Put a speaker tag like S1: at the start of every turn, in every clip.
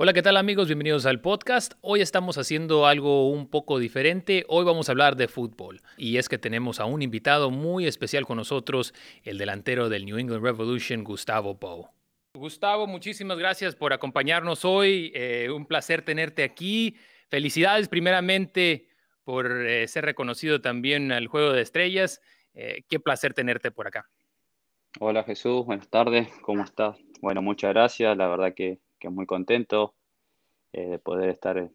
S1: Hola, ¿qué tal amigos? Bienvenidos al podcast. Hoy estamos haciendo algo un poco diferente. Hoy vamos a hablar de fútbol. Y es que tenemos a un invitado muy especial con nosotros, el delantero del New England Revolution, Gustavo Bow. Gustavo, muchísimas gracias por acompañarnos hoy. Eh, un placer tenerte aquí. Felicidades primeramente por eh, ser reconocido también al Juego de Estrellas. Eh, qué placer tenerte por acá.
S2: Hola Jesús, buenas tardes, ¿cómo estás? Bueno, muchas gracias, la verdad que que muy contento eh, de poder estar en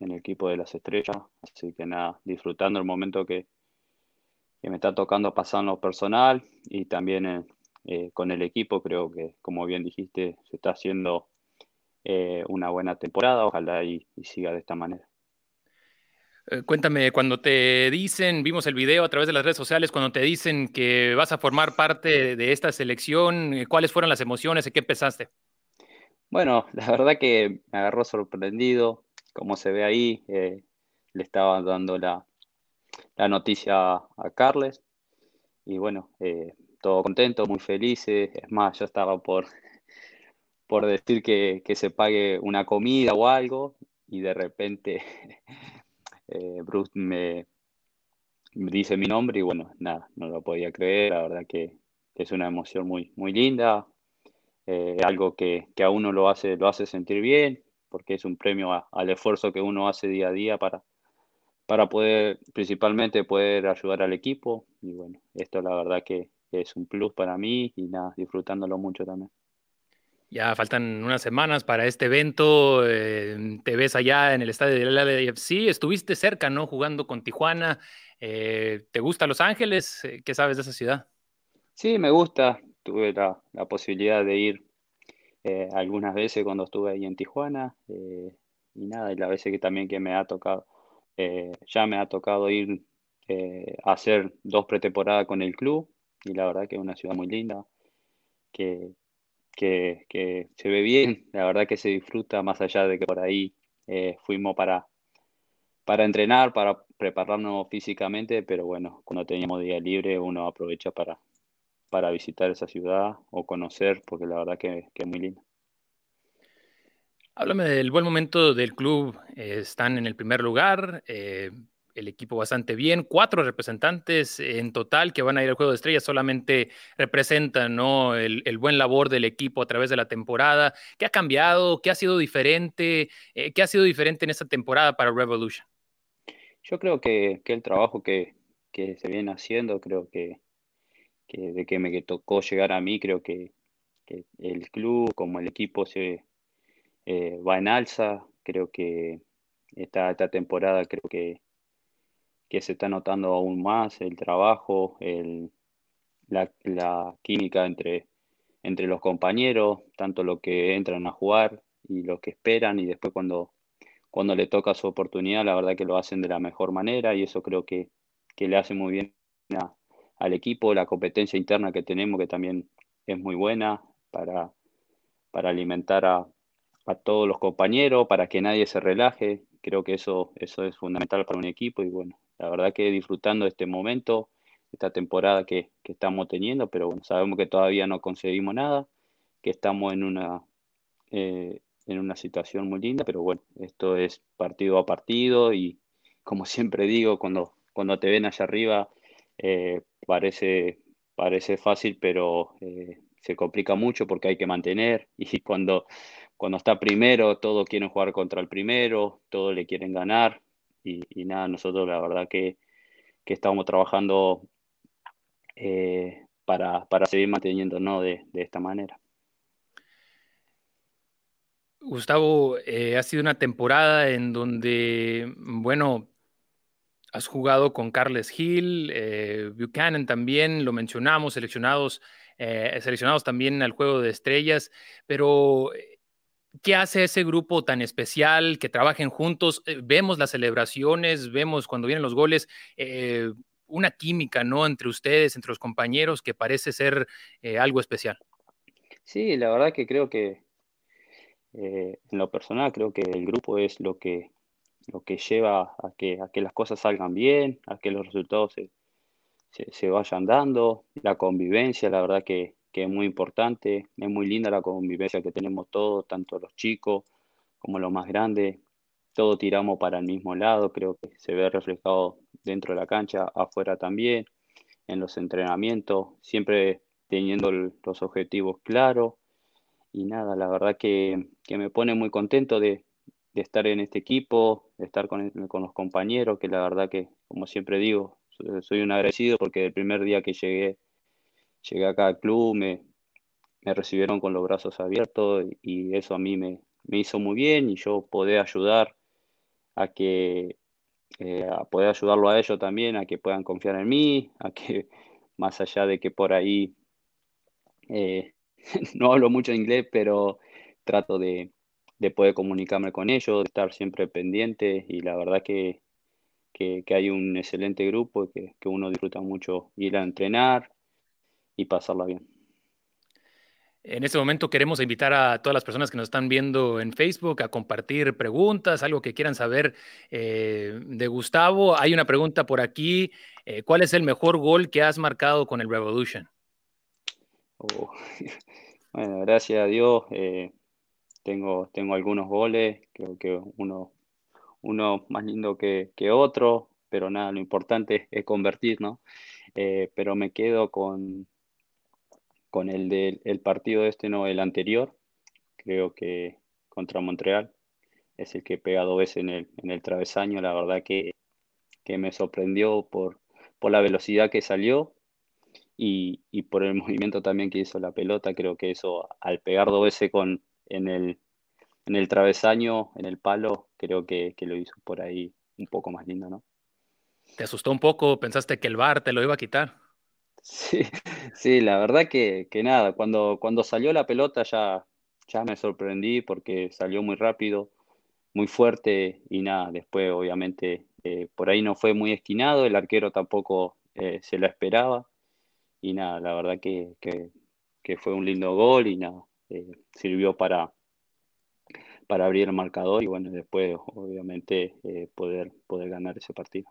S2: el equipo de las estrellas. Así que nada, disfrutando el momento que, me está tocando pasar en lo personal y también eh, eh, con el equipo. Creo que, como bien dijiste, se está haciendo una buena temporada. Ojalá y, siga de esta manera.
S1: Cuéntame, cuando te dicen, vimos el video a través de las redes sociales, cuando te dicen que vas a formar parte de esta selección, ¿cuáles fueron las emociones y qué pensaste?
S2: Bueno, la verdad que me agarró sorprendido, como se ve ahí, eh, le estaba dando la, noticia a Carles y bueno, eh, todo contento, muy feliz, es más, yo estaba por, por decir que, se pague una comida o algo y de repente eh, Bruce me, dice mi nombre y bueno, nada, no lo podía creer, la verdad que, que es una emoción muy, muy linda, eh, algo que, a uno lo hace, lo hace sentir bien, porque es un premio al esfuerzo que uno hace día a día para, para poder, principalmente poder ayudar al equipo. Y bueno, esto la verdad que, es un plus para mí y nada, disfrutándolo mucho también.
S1: Ya faltan unas semanas para este evento. Eh, te ves allá en el estadio del LAFC. Estuviste cerca, ¿no? Jugando con Tijuana. Eh, ¿Te gusta Los Ángeles? ¿Qué sabes de esa ciudad?
S2: Sí, me gusta tuve la, posibilidad de ir eh, algunas veces cuando estuve ahí en Tijuana eh, y nada, y las veces que también que me ha tocado, eh, ya me ha tocado ir a hacer dos pretemporadas con el club y la verdad que es una ciudad muy linda, que, que, se ve bien, la verdad que se disfruta más allá de que por ahí fuimos para, para entrenar, para prepararnos físicamente, pero bueno, cuando teníamos día libre uno aprovecha para, para visitar esa ciudad o conocer, porque la verdad que, es muy linda.
S1: Háblame del buen momento del club. Eh, están en el primer lugar, eh, el equipo bastante bien. Cuatro representantes en total que van a ir al Juego de Estrellas solamente representan ¿no? el, buen labor del equipo a través de la temporada. ¿Qué ha cambiado? ¿Qué ha sido diferente? Eh, ¿Qué ha sido diferente en esta temporada para Revolution?
S2: Yo creo que, el trabajo que, que se viene haciendo, creo que que de que me tocó llegar a mí, creo que, el club como el equipo se eh, va en alza, creo que esta, esta temporada creo que, que se está notando aún más el trabajo, el, la, química entre, entre los compañeros, tanto los que entran a jugar y los que esperan y después cuando, cuando le toca su oportunidad, la verdad que lo hacen de la mejor manera y eso creo que, que le hace muy bien a, al equipo, la competencia interna que tenemos, que también es muy buena para, para alimentar a, todos los compañeros, para que nadie se relaje. Creo que eso, eso es fundamental para un equipo y bueno, la verdad que disfrutando de este momento, esta temporada que, estamos teniendo, pero bueno, sabemos que todavía no conseguimos nada, que estamos en una, eh, en una situación muy linda, pero bueno, esto es partido a partido y como siempre digo, cuando, cuando te ven allá arriba, eh, parece, parece fácil, pero eh, se complica mucho porque hay que mantener. Y cuando, cuando está primero, todos quieren jugar contra el primero, todos le quieren ganar. Y, nada, nosotros la verdad que, estamos trabajando eh, para, seguir manteniéndonos de, de esta manera.
S1: Gustavo, ha sido una temporada en donde, bueno, Has jugado con Carles Hill, eh, Buchanan también, lo mencionamos, seleccionados, eh, seleccionados también al Juego de Estrellas, pero eh, ¿qué hace ese grupo tan especial que trabajen juntos? vemos las celebraciones, vemos cuando vienen los goles, una química, ¿no? Entre ustedes, entre los compañeros, que parece ser algo especial.
S2: Sí, la verdad que creo que en lo personal creo que el grupo es lo que lo que lleva a que, a que las cosas salgan bien, a que los resultados se, vayan dando, la convivencia, la verdad que, es muy importante, es muy linda la convivencia que tenemos todos, tanto los chicos como lo más grande, todo tiramos para el mismo lado, creo que se ve reflejado dentro de la cancha, afuera también, en los entrenamientos, siempre teniendo los objetivos claros. Y nada, la verdad que, me pone muy contento de, estar en este equipo, de estar con, los compañeros, que la verdad que, como siempre digo, soy un agradecido porque el primer día que llegué, llegué acá al club, me, me recibieron con los brazos abiertos y eso a mí me, hizo muy bien y yo poder ayudar a que eh, poder ayudarlo a ellos también, a que puedan confiar en mí, a que más allá de que por ahí eh, no hablo mucho inglés, pero trato de, poder comunicarme con ellos, de estar siempre pendiente y la verdad que, que, hay un excelente grupo y que, que uno disfruta mucho ir a entrenar y pasarla bien.
S1: En este momento queremos invitar a todas las personas que nos están viendo en Facebook a compartir preguntas, algo que quieran saber eh, de Gustavo. Hay una pregunta por aquí. Eh, ¿Cuál es el mejor gol que has marcado con el Revolution?
S2: Oh, bueno, gracias a Dios. Eh, tengo, tengo algunos goles, creo que uno, uno más lindo que, que otro, pero nada, lo importante es convertir, ¿no? pero me quedo con, con el del partido este, no, el anterior, creo que contra Montreal, es el que pega dos veces en el, en el travesaño, la verdad que, me sorprendió por, por la velocidad que salió y, por el movimiento también que hizo la pelota, creo que eso al pegar dos veces con, en, el, en el travesaño, en el palo, creo que, que lo hizo por ahí un poco más lindo, ¿no?
S1: ¿Te asustó un poco? ¿Pensaste que el bar te lo iba a quitar?
S2: Sí, sí, la verdad que, nada, cuando, cuando salió la pelota ya, ya me sorprendí porque salió muy rápido, muy fuerte y nada, después obviamente eh, por ahí no fue muy esquinado, el arquero tampoco eh, se lo esperaba y nada, la verdad que, fue un lindo gol y nada, eh, sirvió para, para abrir el marcador y bueno, después obviamente poder, poder ganar ese partido.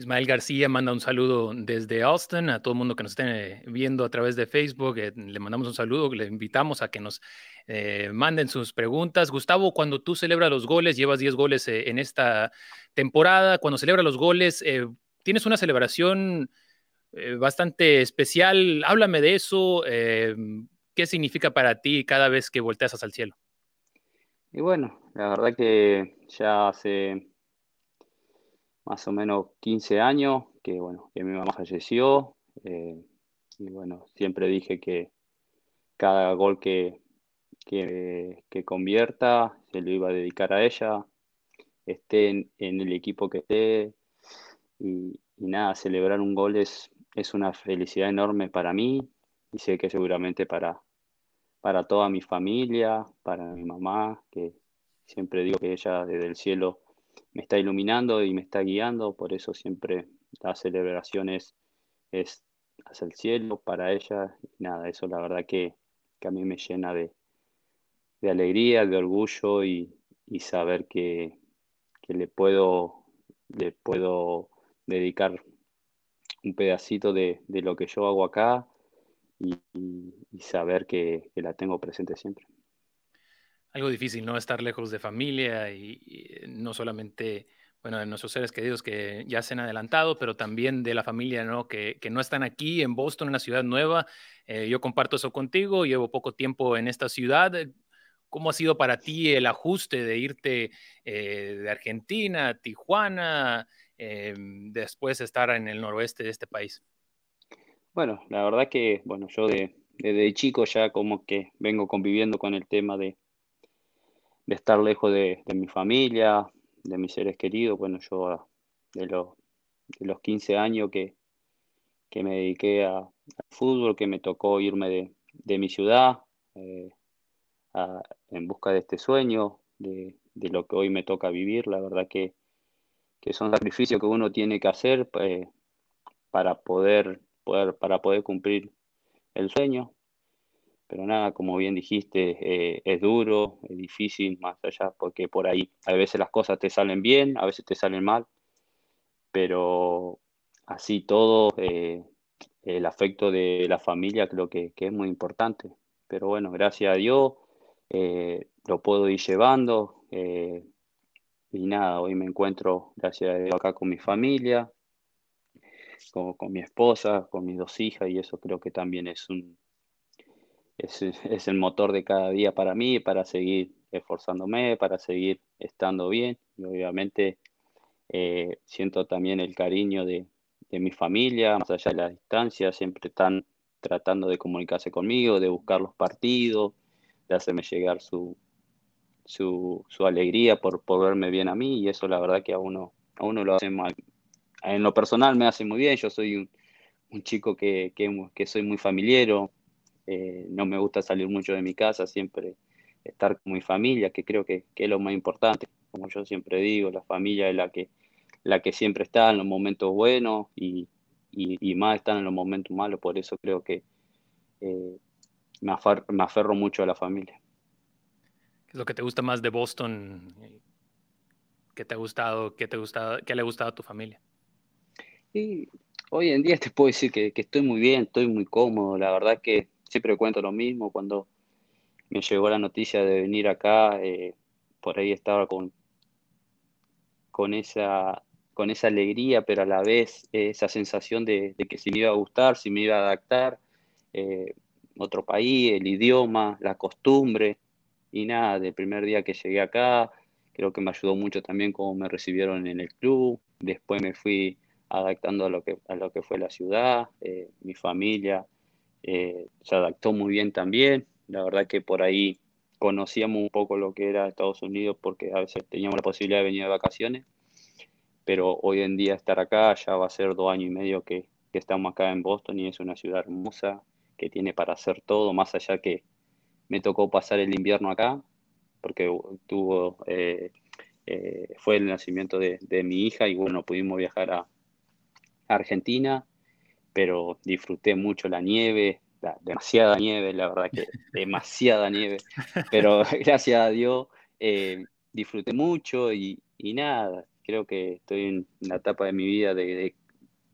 S1: Ismael García manda un saludo desde Austin a todo el mundo que nos esté viendo a través de Facebook. Eh, le mandamos un saludo, le invitamos a que nos eh, manden sus preguntas. Gustavo, cuando tú celebras los goles, llevas 10 goles eh, en esta temporada, cuando celebras los goles, tienes una celebración bastante especial. Háblame de eso. ¿Qué significa para ti cada vez que volteas hacia el cielo?
S2: Y bueno, la verdad que ya hace más o menos 15 años, que bueno, que mi mamá falleció. Eh, y bueno, siempre dije que cada gol que, que, convierta se lo iba a dedicar a ella, esté en, el equipo que esté. Y, nada, celebrar un gol es, es una felicidad enorme para mí y sé que seguramente para, para toda mi familia, para mi mamá, que siempre digo que ella desde el cielo me está iluminando y me está guiando, por eso siempre la celebración es, hacia el cielo para ella. Y nada, eso la verdad que, a mí me llena de, alegría, de orgullo y, saber que, le, puedo, le puedo dedicar un pedacito de, lo que yo hago acá y, saber que la tengo presente siempre
S1: algo difícil, ¿no? Estar lejos de familia y, no solamente, bueno, de nuestros seres queridos que ya se han adelantado, pero también de la familia, ¿no? Que, no están aquí en Boston, una ciudad nueva. Eh, yo comparto eso contigo, llevo poco tiempo en esta ciudad. ¿Cómo ha sido para ti el ajuste de irte eh, de Argentina Tijuana, eh, después estar en el noroeste de este país?
S2: Bueno, la verdad que, bueno, yo de, desde chico ya como que vengo conviviendo con el tema de, de estar lejos de, mi familia, de mis seres queridos. Bueno, yo de los, de los 15 años que, me dediqué a, al fútbol, que me tocó irme de, mi ciudad eh, en busca de este sueño, de, lo que hoy me toca vivir. La verdad que, que son sacrificios que uno tiene que hacer eh, para, poder, poder, para poder cumplir el sueño. Pero nada, como bien dijiste, eh, es duro, es difícil, más allá, porque por ahí a veces las cosas te salen bien, a veces te salen mal, pero así todo, eh, el afecto de la familia creo que, es muy importante. Pero bueno, gracias a Dios, eh, lo puedo ir llevando. Eh, y nada, hoy me encuentro, gracias a Dios, acá con mi familia, con, con, mi esposa, con mis dos hijas, y eso creo que también es un es, es, el motor de cada día para mí, para seguir esforzándome, para seguir estando bien. Y obviamente eh, siento también el cariño de, de, mi familia, más allá de la distancia, siempre están tratando de comunicarse conmigo, de buscar los partidos, de hacerme llegar su, su, su alegría por, por, verme bien a mí y eso la verdad que a uno, a uno lo hace mal. En lo personal me hace muy bien, yo soy un, chico que, que, soy muy familiero, eh, no me gusta salir mucho de mi casa, siempre estar con mi familia, que creo que, que, es lo más importante. Como yo siempre digo, la familia es la que, la que siempre está en los momentos buenos y, y, más está en los momentos malos, por eso creo que eh, me, afer, me aferro mucho a la familia.
S1: ¿Qué es lo que te gusta más de Boston? ¿Qué te ha gustado? ¿Qué, te gusta, qué le ha gustado a tu familia?
S2: Y hoy en día te puedo decir que, que, estoy muy bien, estoy muy cómodo. La verdad que siempre cuento lo mismo. Cuando me llegó la noticia de venir acá, eh, por ahí estaba con, con, esa, con esa alegría, pero a la vez eh, esa sensación de, que si me iba a gustar, si me iba a adaptar. Eh, otro país, el idioma, la costumbre y nada, del primer día que llegué acá, creo que me ayudó mucho también cómo me recibieron en el club, después me fui adaptando a lo que, a lo que fue la ciudad, eh, mi familia eh, se adaptó muy bien también, la verdad que por ahí conocíamos un poco lo que era Estados Unidos porque a veces teníamos la posibilidad de venir de vacaciones, pero hoy en día estar acá ya va a ser dos años y medio que, estamos acá en Boston y es una ciudad hermosa que tiene para hacer todo, más allá que me tocó pasar el invierno acá, porque tuvo, eh, fue el nacimiento de, de, mi hija y bueno, pudimos viajar a, Argentina, pero disfruté mucho la nieve, la, demasiada nieve, la verdad que demasiada nieve, pero gracias a Dios eh, disfruté mucho y, y, nada, creo que estoy en la etapa de mi vida de, de,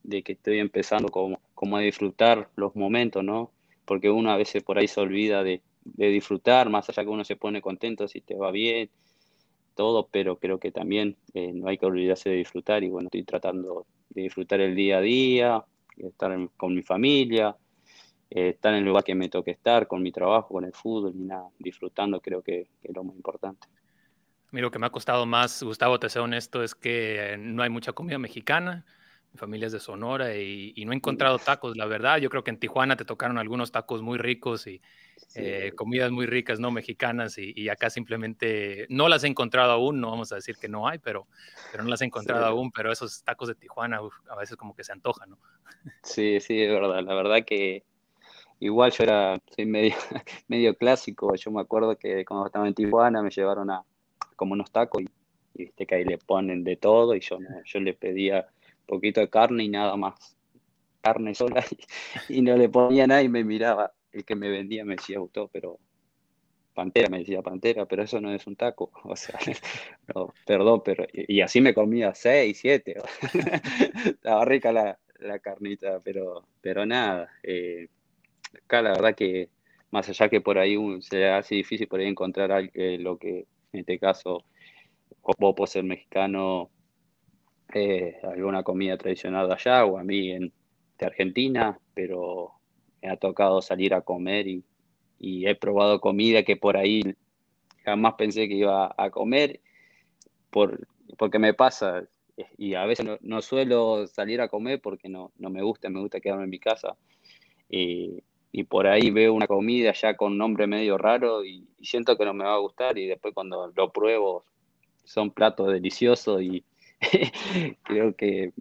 S2: de que estoy empezando como, como a disfrutar los momentos, ¿no? Porque uno a veces por ahí se olvida de, de disfrutar, más allá que uno se pone contento si te va bien, todo, pero creo que también eh, no hay que olvidarse de disfrutar y bueno, estoy tratando disfrutar el día a día, estar con mi familia, eh, estar en el lugar que me toque estar, con mi trabajo, con el fútbol y nada, disfrutando creo que, es lo más importante.
S1: A mí lo que me ha costado más, Gustavo, te sea honesto, es que no hay mucha comida mexicana familias de Sonora y, y, no he encontrado tacos, la verdad. Yo creo que en Tijuana te tocaron algunos tacos muy ricos y sí. eh, comidas muy ricas, ¿no? Mexicanas y, y, acá simplemente no las he encontrado aún, no vamos a decir que no hay, pero, pero no las he encontrado sí. aún, pero esos tacos de Tijuana uf, a veces como que se antojan, ¿no?
S2: Sí, sí, es verdad. La verdad que igual yo era, soy medio, medio clásico. Yo me acuerdo que cuando estaba en Tijuana me llevaron a como unos tacos y, y viste que ahí le ponen de todo y yo, yo le pedía poquito de carne y nada más. Carne sola y, no le ponía nada y me miraba. El que me vendía me decía, gustó, pero pantera, me decía pantera, pero eso no es un taco. O sea, no, perdón, pero. Y, y, así me comía seis, siete. Estaba rica la, la, carnita, pero, pero nada. Eh, acá la verdad que más allá que por ahí un, se hace difícil por ahí encontrar eh, lo que en este caso vos por ser mexicano eh, alguna comida tradicional de allá o a mí de Argentina, pero me ha tocado salir a comer y, he probado comida que por ahí jamás pensé que iba a comer, por, porque me pasa, y a veces no, suelo salir a comer porque no, no me gusta, me gusta quedarme en mi casa. Y, y por ahí veo una comida ya con nombre medio raro y, y, siento que no me va a gustar y después cuando lo pruebo son platos deliciosos y, creo que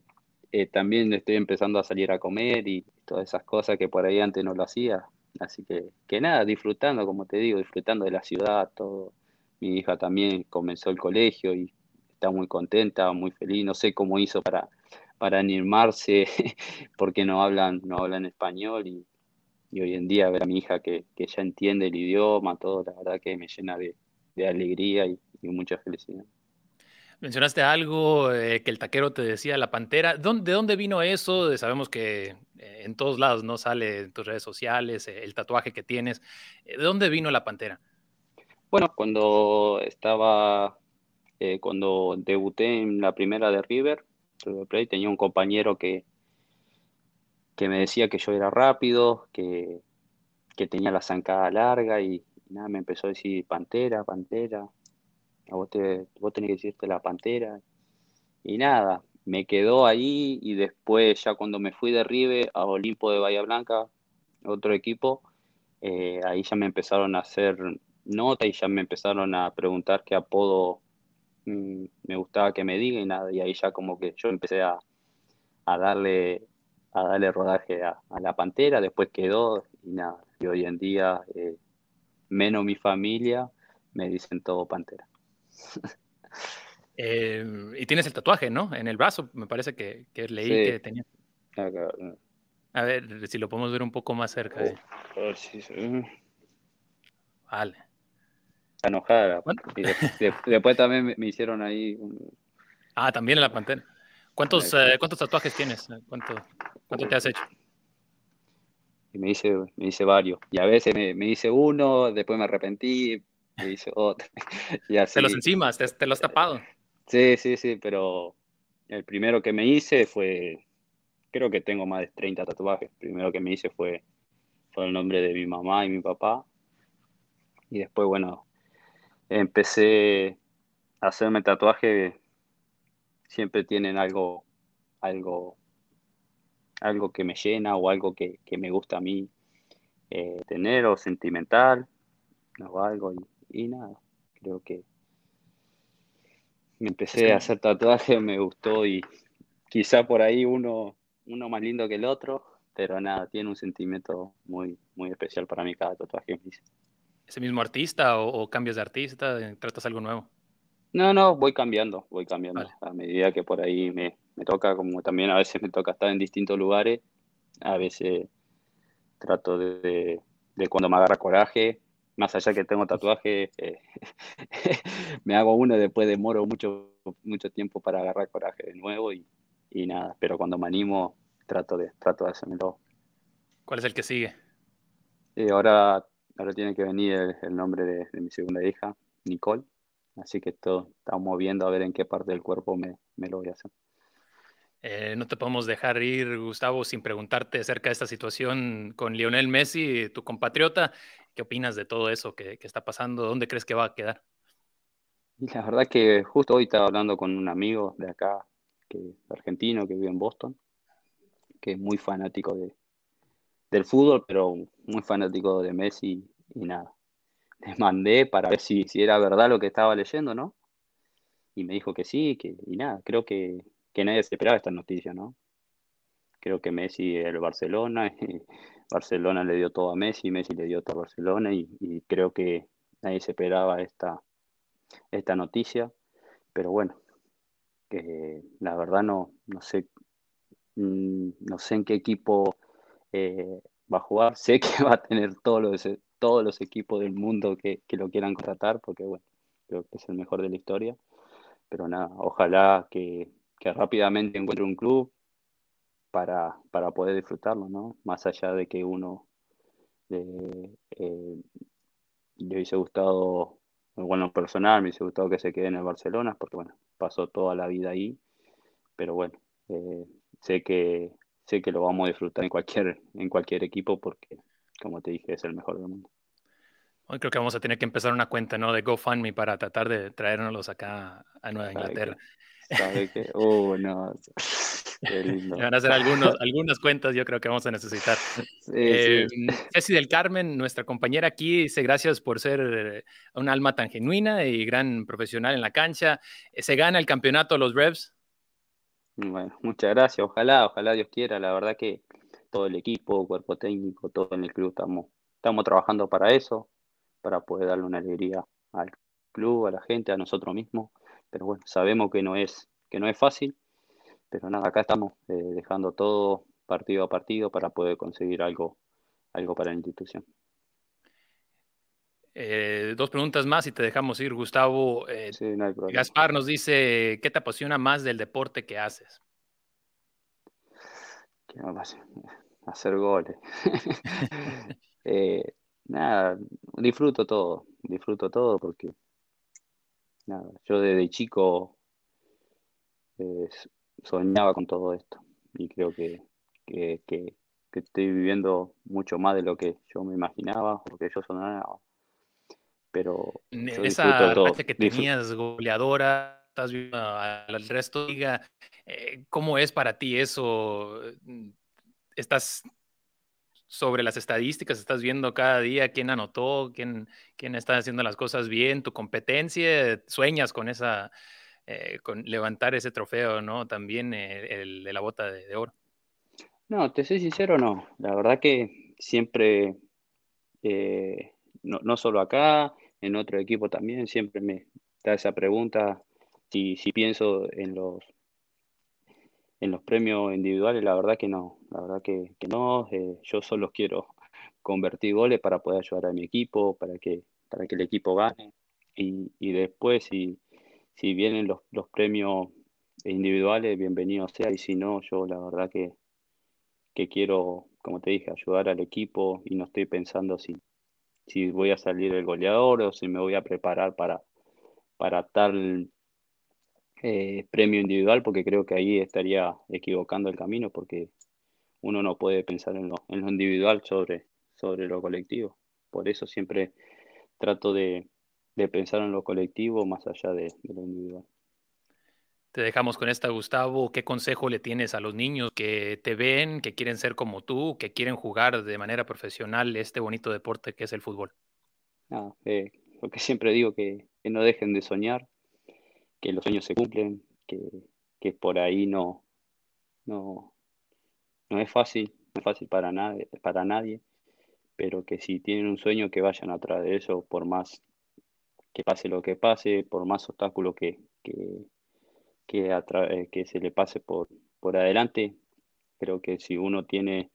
S2: eh, también estoy empezando a salir a comer y todas esas cosas que por ahí antes no lo hacía. Así que, que nada, disfrutando, como te digo, disfrutando de la ciudad, todo. Mi hija también comenzó el colegio y está muy contenta, muy feliz. No sé cómo hizo para, para animarse, porque no hablan, no hablan español y, hoy en día ver a mi hija que, que, ya entiende el idioma, todo, la verdad que me llena de, de alegría y mucha felicidad.
S1: Mencionaste algo eh, que el taquero te decía, la pantera. ¿De dónde vino eso? Sabemos que eh, en todos lados no sale en tus redes sociales, eh, el tatuaje que tienes. ¿De dónde vino la pantera?
S2: Bueno, cuando estaba, eh, cuando debuté en la primera de River, tenía un compañero que, que me decía que yo era rápido, que, que tenía la zancada larga y, nada, me empezó a decir Pantera, Pantera, vos, te, tenés que decirte la Pantera. Y nada, me quedó ahí y después ya cuando me fui de River a Olimpo de Bahía Blanca, otro equipo, eh, ahí ya me empezaron a hacer nota y ya me empezaron a preguntar qué apodo mm, me gustaba que me diga y nada, y ahí ya como que yo empecé a, a darle a darle rodaje a, la pantera, después quedó y nada, y hoy en día, eh, menos mi familia, me dicen todo pantera.
S1: Eh, y tienes el tatuaje, ¿no? En el brazo, me parece que, que leí que tenía. A ver si lo podemos ver un poco más cerca. Eh. ver si
S2: Vale. Enojada. después también me, hicieron ahí.
S1: Ah, también en la pantera. ¿Cuántos, eh, ¿Cuántos tatuajes tienes? ¿Cuánto, ¿Cuánto te has hecho?
S2: Y me hice, me hice varios. Y a veces me, me hice uno, después me arrepentí, me hice otro.
S1: y así. Te los encima, te, te los tapado.
S2: Sí, sí, sí, pero el primero que me hice fue creo que tengo más de 30 tatuajes. primero que me hice fue, fue el nombre de mi mamá y mi papá. Y después, bueno, empecé a hacerme tatuajes. Siempre tienen algo, algo, algo que me llena o algo que, me gusta a mí eh, tener o sentimental o algo. Y, y nada, creo que me empecé a hacer tatuajes, me gustó y quizá por ahí uno uno más lindo que el otro, pero nada, tiene un sentimiento muy, muy especial para mí cada tatuaje que me hice.
S1: ¿Ese mismo artista o, cambias de artista? ¿Tratas algo nuevo?
S2: No, no, voy cambiando, voy cambiando. A medida que por ahí me, me, toca, como también a veces me toca estar en distintos lugares, a veces trato de, de, cuando me agarra coraje, más allá que tengo tatuaje, eh, me hago uno y después demoro mucho, mucho tiempo para agarrar coraje de nuevo y, y nada, pero cuando me animo trato de, trato de hacérmelo.
S1: ¿Cuál es el que sigue?
S2: Y ahora, ahora tiene que venir el, nombre de, mi segunda hija, Nicole, así que todo, estamos viendo a ver en qué parte del cuerpo me, me lo voy a hacer.
S1: Eh, no te podemos dejar ir, Gustavo, sin preguntarte acerca de esta situación con Lionel Messi, tu compatriota. ¿Qué opinas de todo eso que, que está pasando? ¿Dónde crees que va a quedar?
S2: La verdad que justo hoy estaba hablando con un amigo de acá, que argentino que vive en Boston, que es muy fanático de, del fútbol, pero muy fanático de Messi y nada. Les mandé para ver si, si era verdad lo que estaba leyendo, ¿no? Y me dijo que sí, que, y nada, creo que, que nadie se esperaba esta noticia, ¿no? Creo que Messi el Barcelona, Barcelona le dio todo a Messi, Messi le dio todo a Barcelona y, creo que nadie se esperaba esta, esta noticia, pero bueno, que la verdad no, no sé, mm, no sé en qué equipo eh, va a jugar. Sé que va a tener todos los, todos los equipos del mundo que, lo quieran contratar, porque bueno, creo que es el mejor de la historia. Pero nada, ojalá que, rápidamente encuentre un club para, para, poder disfrutarlo, ¿no? Más allá de que uno eh, le hubiese gustado, bueno, personal, me hubiese gustado que se quede en el Barcelona, porque bueno, pasó toda la vida ahí, pero bueno, eh, sé que sé que lo vamos a disfrutar en cualquier en cualquier equipo porque como te dije es el mejor del mundo.
S1: Hoy creo que vamos a tener que empezar una cuenta, ¿no? De GoFundMe para tratar de traernos acá a Nueva Inglaterra.
S2: ¿Sabe que? Uh, no.
S1: Van a ser algunos, algunas cuentas, yo creo que vamos a necesitar. Eh, Ceci del Carmen, nuestra compañera aquí, dice gracias por ser eh, un alma tan genuina y gran profesional en la cancha. Eh, ¿Se gana el campeonato los Revs?
S2: Bueno, muchas gracias. Ojalá, ojalá Dios quiera. La verdad que todo el equipo, cuerpo técnico, todo en el club estamos, estamos trabajando para eso, para poder darle una alegría al club, a la gente, a nosotros mismos. Pero bueno, sabemos que no es, que no es fácil pero nada, acá estamos eh, dejando todo partido a partido para poder conseguir algo, algo para la institución.
S1: Eh, dos preguntas más y te dejamos ir, Gustavo. Eh, Gaspar nos dice, ¿qué te apasiona más del deporte que haces?
S2: ¿Qué me Hacer goles. nada, disfruto todo. disfruto todo porque nada, yo desde chico eh, soñaba con todo esto y creo que, que, que, estoy viviendo mucho más de lo que yo me imaginaba, porque yo soñaba. Pero
S1: esa racha que tenías goleadora, estás viendo al resto, diga, eh, ¿cómo es para ti eso? ¿Estás sobre las estadísticas, estás viendo cada día quién anotó, quién, quién está haciendo las cosas bien, tu competencia, sueñas con esa, eh, con levantar ese trofeo, ¿no? También eh, el, de la bota de, oro.
S2: No, te soy sincero, no. La verdad que siempre, eh, no, no, solo acá, en otro equipo también, siempre me da esa pregunta si, si pienso en los en los premios individuales, la verdad que no, la verdad que, no, eh, yo solo quiero convertir goles para poder ayudar a mi equipo, para que, para que el equipo gane. Y, y después si, si vienen los, los premios individuales, bienvenido sea. Y si no, yo la verdad que, que quiero, como te dije, ayudar al equipo y no estoy pensando si, si voy a salir el goleador o si me voy a preparar para, para tal eh, premio individual porque creo que ahí estaría equivocando el camino porque uno no puede pensar en lo, en lo individual sobre, sobre lo colectivo. Por eso siempre trato de, pensar en lo colectivo más allá de, lo individual.
S1: Te dejamos con esta, Gustavo. ¿Qué consejo le tienes a los niños que te ven, que quieren ser como tú, que quieren jugar de manera profesional este bonito deporte que es el fútbol?
S2: Eh, lo que siempre digo, que, que no dejen de soñar, que los sueños se cumplen, que, por ahí no, no, no es fácil, no es fácil para nadie, para nadie, pero que si tienen un sueño que vayan atrás de eso, por más que pase lo que pase, por más obstáculos que, que, que, eh, que se le pase por, por adelante, creo que si uno tiene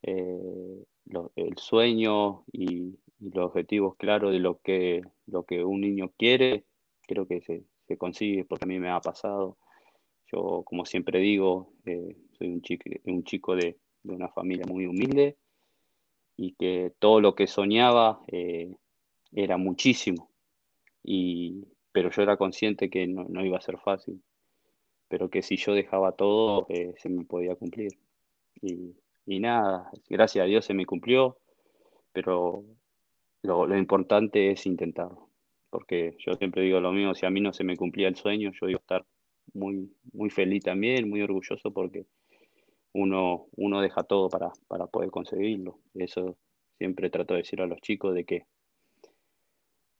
S2: eh, el sueño y, y, los objetivos claros de lo que, lo que un niño quiere, creo que se, que consigue, porque a mí me ha pasado. Yo, como siempre digo, eh, soy un chico, de, una familia muy humilde y que todo lo que soñaba eh, era muchísimo. Y, pero yo era consciente que no, iba a ser fácil, pero que si yo dejaba todo, eh, se me podía cumplir. Y, y, nada, gracias a Dios se me cumplió, pero lo, lo importante es intentarlo porque yo siempre digo lo mismo, si a mí no se me cumplía el sueño, yo a estar muy, muy feliz también, muy orgulloso porque uno, uno deja todo para, para poder conseguirlo. Eso siempre trato de decir a los chicos de que,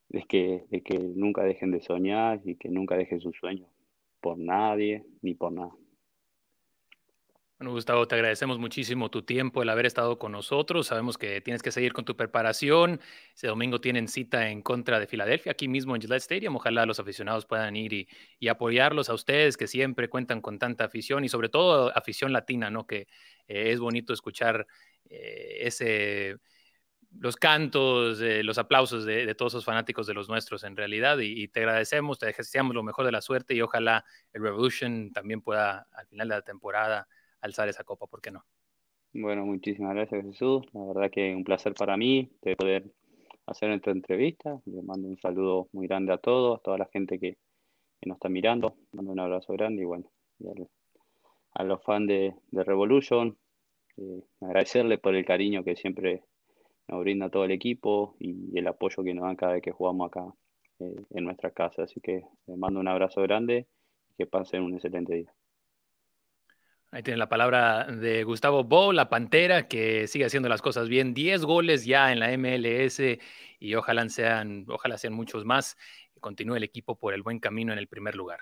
S2: de que, de que nunca dejen de soñar y que nunca dejen sus sueños por nadie ni por nada.
S1: Bueno, Gustavo, te agradecemos muchísimo tu tiempo, el haber estado con nosotros. Sabemos que tienes que seguir con tu preparación. Este domingo tienen cita en contra de Filadelfia, aquí mismo en Gillette Stadium. Ojalá los aficionados puedan ir y, apoyarlos a ustedes, que siempre cuentan con tanta afición y sobre todo afición latina, ¿no? Que eh, es bonito escuchar eh, ese los cantos, eh, los aplausos de, todos esos fanáticos de los nuestros en realidad y, te agradecemos, te deseamos lo mejor de la suerte y ojalá el Revolution también pueda al final de la temporada alzar esa copa, ¿por qué no?
S2: Bueno, muchísimas gracias Jesús. La verdad que un placer para mí de poder hacer esta entrevista. Le mando un saludo muy grande a todos, a toda la gente que, nos está mirando. Mando un abrazo grande y bueno, a, los fans de, Revolution, eh, agradecerles por el cariño que siempre nos brinda todo el equipo y el apoyo que nos dan cada vez que jugamos acá eh, en nuestra casa. Así que les mando un abrazo grande y que pasen un excelente día.
S1: Ahí tiene la palabra de Gustavo Bo, la Pantera, que sigue haciendo las cosas bien. 10 goles ya en la MLS y ojalá sean, ojalá sean muchos más. Continúe el equipo por el buen camino en el primer lugar.